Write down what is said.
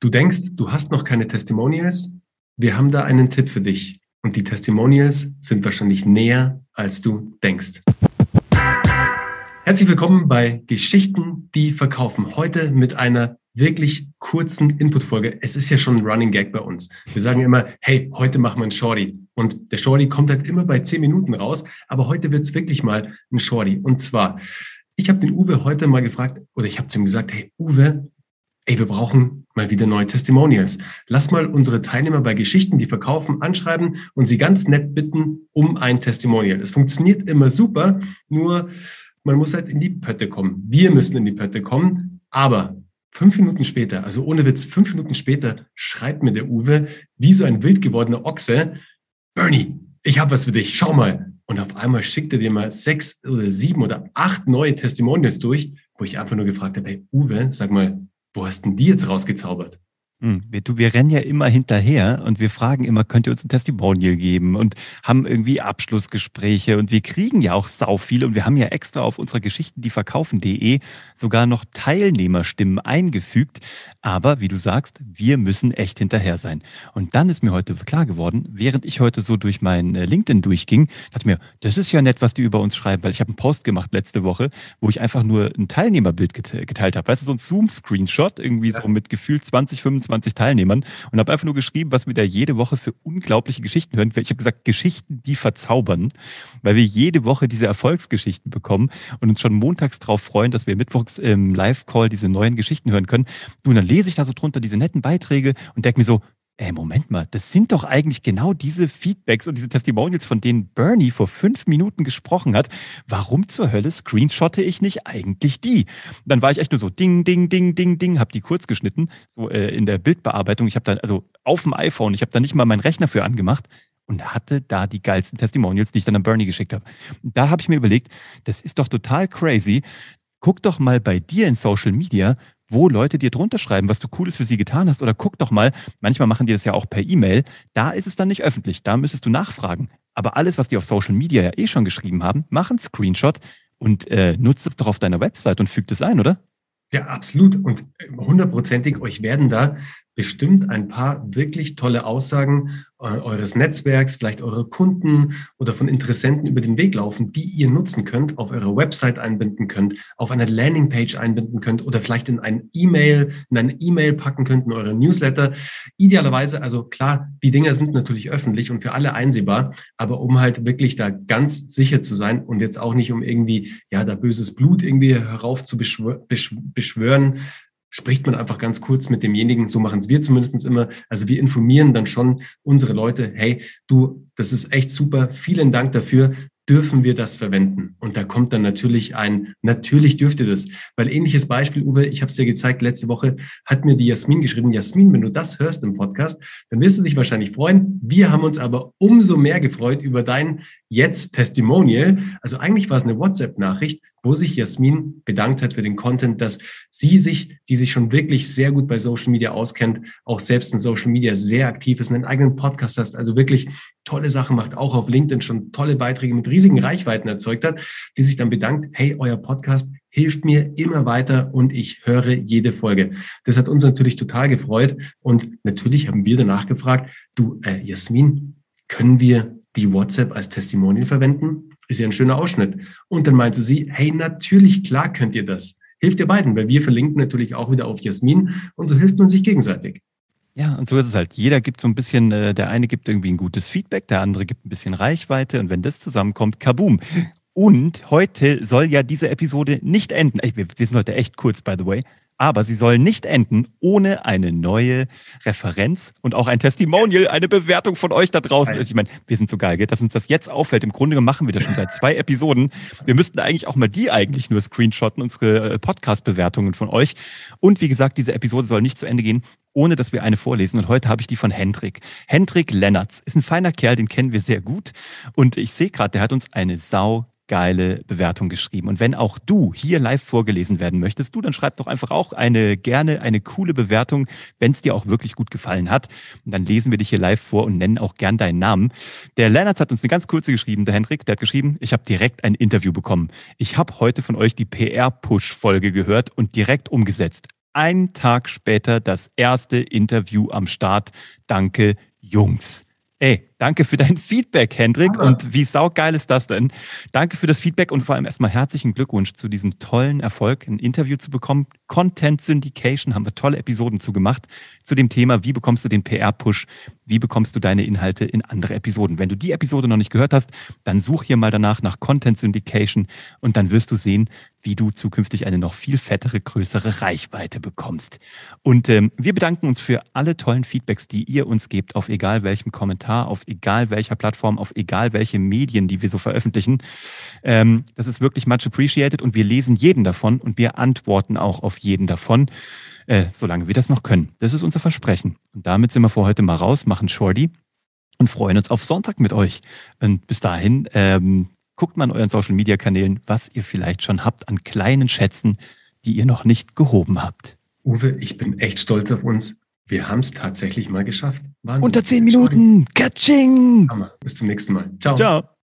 Du denkst, du hast noch keine Testimonials? Wir haben da einen Tipp für dich. Und die Testimonials sind wahrscheinlich näher, als du denkst. Herzlich willkommen bei Geschichten, die verkaufen. Heute mit einer wirklich kurzen Inputfolge. Es ist ja schon ein Running Gag bei uns. Wir sagen immer, hey, heute machen wir einen Shorty. Und der Shorty kommt halt immer bei zehn Minuten raus, aber heute wird es wirklich mal ein Shorty. Und zwar, ich habe den Uwe heute mal gefragt, oder ich habe zu ihm gesagt, hey Uwe, ey, wir brauchen mal wieder neue Testimonials. Lass mal unsere Teilnehmer bei Geschichten, die verkaufen, anschreiben und sie ganz nett bitten um ein Testimonial. Es funktioniert immer super, nur man muss halt in die Pötte kommen. Wir müssen in die Pötte kommen, aber fünf Minuten später, also ohne Witz, fünf Minuten später schreibt mir der Uwe, wie so ein wild gewordener Ochse, Bernie, ich habe was für dich, schau mal. Und auf einmal schickt er dir mal sechs oder sieben oder acht neue Testimonials durch, wo ich einfach nur gefragt habe, hey Uwe, sag mal, wo hast denn die jetzt rausgezaubert? Hm, wir, du, wir rennen ja immer hinterher und wir fragen immer, könnt ihr uns ein Testimonial geben und haben irgendwie Abschlussgespräche und wir kriegen ja auch sau viele und wir haben ja extra auf unserer Geschichten, die verkaufen.de sogar noch Teilnehmerstimmen eingefügt. Aber wie du sagst, wir müssen echt hinterher sein. Und dann ist mir heute klar geworden, während ich heute so durch mein äh, LinkedIn durchging, dachte mir, das ist ja nett, was die über uns schreiben, weil ich habe einen Post gemacht letzte Woche, wo ich einfach nur ein Teilnehmerbild geteilt habe. Weißt du, so ein Zoom-Screenshot, irgendwie so mit gefühlt 20, 25 25 Teilnehmern und habe einfach nur geschrieben, was wir da jede Woche für unglaubliche Geschichten hören. Ich habe gesagt, Geschichten, die verzaubern, weil wir jede Woche diese Erfolgsgeschichten bekommen und uns schon montags darauf freuen, dass wir mittwochs im Live-Call diese neuen Geschichten hören können. Und dann lese ich da so drunter diese netten Beiträge und denke mir so, ey, Moment mal, das sind doch eigentlich genau diese Feedbacks und diese Testimonials, von denen Bernie vor fünf Minuten gesprochen hat. Warum zur Hölle screenshotte ich nicht eigentlich die? Dann war ich echt nur so ding, ding, ding, ding, ding, hab die kurz geschnitten, so äh, in der Bildbearbeitung. Ich habe dann, also auf dem iPhone, ich habe da nicht mal meinen Rechner für angemacht und hatte da die geilsten Testimonials, die ich dann an Bernie geschickt habe. Da habe ich mir überlegt, das ist doch total crazy. Guck doch mal bei dir in Social Media, wo Leute dir drunter schreiben, was du Cooles für sie getan hast. Oder guck doch mal, manchmal machen die das ja auch per E-Mail. Da ist es dann nicht öffentlich. Da müsstest du nachfragen. Aber alles, was die auf Social Media ja eh schon geschrieben haben, mach einen Screenshot und äh, nutzt es doch auf deiner Website und fügt es ein, oder? Ja, absolut. Und hundertprozentig, euch werden da bestimmt ein paar wirklich tolle Aussagen äh, eures Netzwerks, vielleicht eure Kunden oder von Interessenten über den Weg laufen, die ihr nutzen könnt, auf eurer Website einbinden könnt, auf einer Landingpage einbinden könnt oder vielleicht in ein E-Mail, in eine E-Mail packen könnt, in eure Newsletter. Idealerweise, also klar, die Dinger sind natürlich öffentlich und für alle einsehbar, aber um halt wirklich da ganz sicher zu sein und jetzt auch nicht um irgendwie, ja, da böses Blut irgendwie herauf zu beschwören, spricht man einfach ganz kurz mit demjenigen, so machen es wir zumindest immer. Also wir informieren dann schon unsere Leute, hey, du, das ist echt super, vielen Dank dafür dürfen wir das verwenden? Und da kommt dann natürlich ein, natürlich dürft ihr das. Weil ähnliches Beispiel, Uwe, ich habe es dir gezeigt, letzte Woche hat mir die Jasmin geschrieben, Jasmin, wenn du das hörst im Podcast, dann wirst du dich wahrscheinlich freuen. Wir haben uns aber umso mehr gefreut über dein Jetzt-Testimonial. Also eigentlich war es eine WhatsApp-Nachricht, wo sich Jasmin bedankt hat für den Content, dass sie sich, die sich schon wirklich sehr gut bei Social Media auskennt, auch selbst in Social Media sehr aktiv ist, einen eigenen Podcast hast, also wirklich tolle Sachen macht, auch auf LinkedIn schon tolle Beiträge mit riesigen Reichweiten erzeugt hat, die sich dann bedankt, hey, euer Podcast hilft mir immer weiter und ich höre jede Folge. Das hat uns natürlich total gefreut und natürlich haben wir danach gefragt, du, äh, Jasmin, können wir die WhatsApp als Testimonial verwenden? Ist ja ein schöner Ausschnitt. Und dann meinte sie, hey, natürlich, klar könnt ihr das. Hilft ihr beiden, weil wir verlinken natürlich auch wieder auf Jasmin und so hilft man sich gegenseitig. Ja, und so ist es halt. Jeder gibt so ein bisschen, äh, der eine gibt irgendwie ein gutes Feedback, der andere gibt ein bisschen Reichweite und wenn das zusammenkommt, kaboom. Und heute soll ja diese Episode nicht enden. Wir, sind heute echt kurz, by the way aber sie soll nicht enden ohne eine neue Referenz und auch ein Testimonial, yes. eine Bewertung von euch da draußen. Ich meine, wir sind so geil, gell? dass uns das jetzt auffällt. Im Grunde machen wir das schon seit zwei Episoden. Wir müssten eigentlich auch mal die eigentlich nur screenshotten, unsere äh, Podcast-Bewertungen von euch. Und wie gesagt, diese Episode soll nicht zu Ende gehen, ohne dass wir eine vorlesen. Und heute habe ich die von Hendrik. Hendrik Lennertz ist ein feiner Kerl, den kennen wir sehr gut. Und ich sehe gerade, der hat uns eine sau geile Bewertung geschrieben. Und wenn auch du hier live vorgelesen werden möchtest, du, dann schreib doch einfach auch eine gerne eine coole Bewertung, wenn es dir auch wirklich gut gefallen hat. Und dann lesen wir dich hier live vor und nennen auch gern deinen Namen. Der Lennart hat uns eine ganz kurze geschrieben, der Hendrik, der hat geschrieben, ich habe direkt ein Interview bekommen. Ich habe heute von euch die PR-Push-Folge gehört und direkt umgesetzt einen Tag später das erste Interview am Start. Danke, Jungs. Ey, danke für dein Feedback, Hendrik. Ja. Und wie saugeil ist das denn? Danke für das Feedback und vor allem erstmal herzlichen Glückwunsch zu diesem tollen Erfolg, ein Interview zu bekommen. Content Syndication haben wir tolle Episoden zu gemacht zu dem Thema, wie bekommst du den PR-Push, wie bekommst du deine Inhalte in andere Episoden. Wenn du die Episode noch nicht gehört hast, dann such hier mal danach nach Content Syndication und dann wirst du sehen, wie du zukünftig eine noch viel fettere, größere Reichweite bekommst. Und ähm, wir bedanken uns für alle tollen Feedbacks, die ihr uns gebt, auf egal welchem Kommentar, auf egal welcher Plattform, auf egal welche Medien, die wir so veröffentlichen. Ähm, das ist wirklich much appreciated und wir lesen jeden davon und wir antworten auch auf jeden davon, äh, solange wir das noch können. Das ist unser Versprechen. Und damit sind wir vor heute mal raus, machen Shorty und freuen uns auf Sonntag mit euch. Und bis dahin, ähm, guckt mal an euren Social Media Kanälen, was ihr vielleicht schon habt an kleinen Schätzen, die ihr noch nicht gehoben habt. Uwe, ich bin echt stolz auf uns. Wir haben es tatsächlich mal geschafft. Wahnsinn. Unter zehn Minuten. Katsching. Bis zum nächsten Mal. Ciao. Ciao.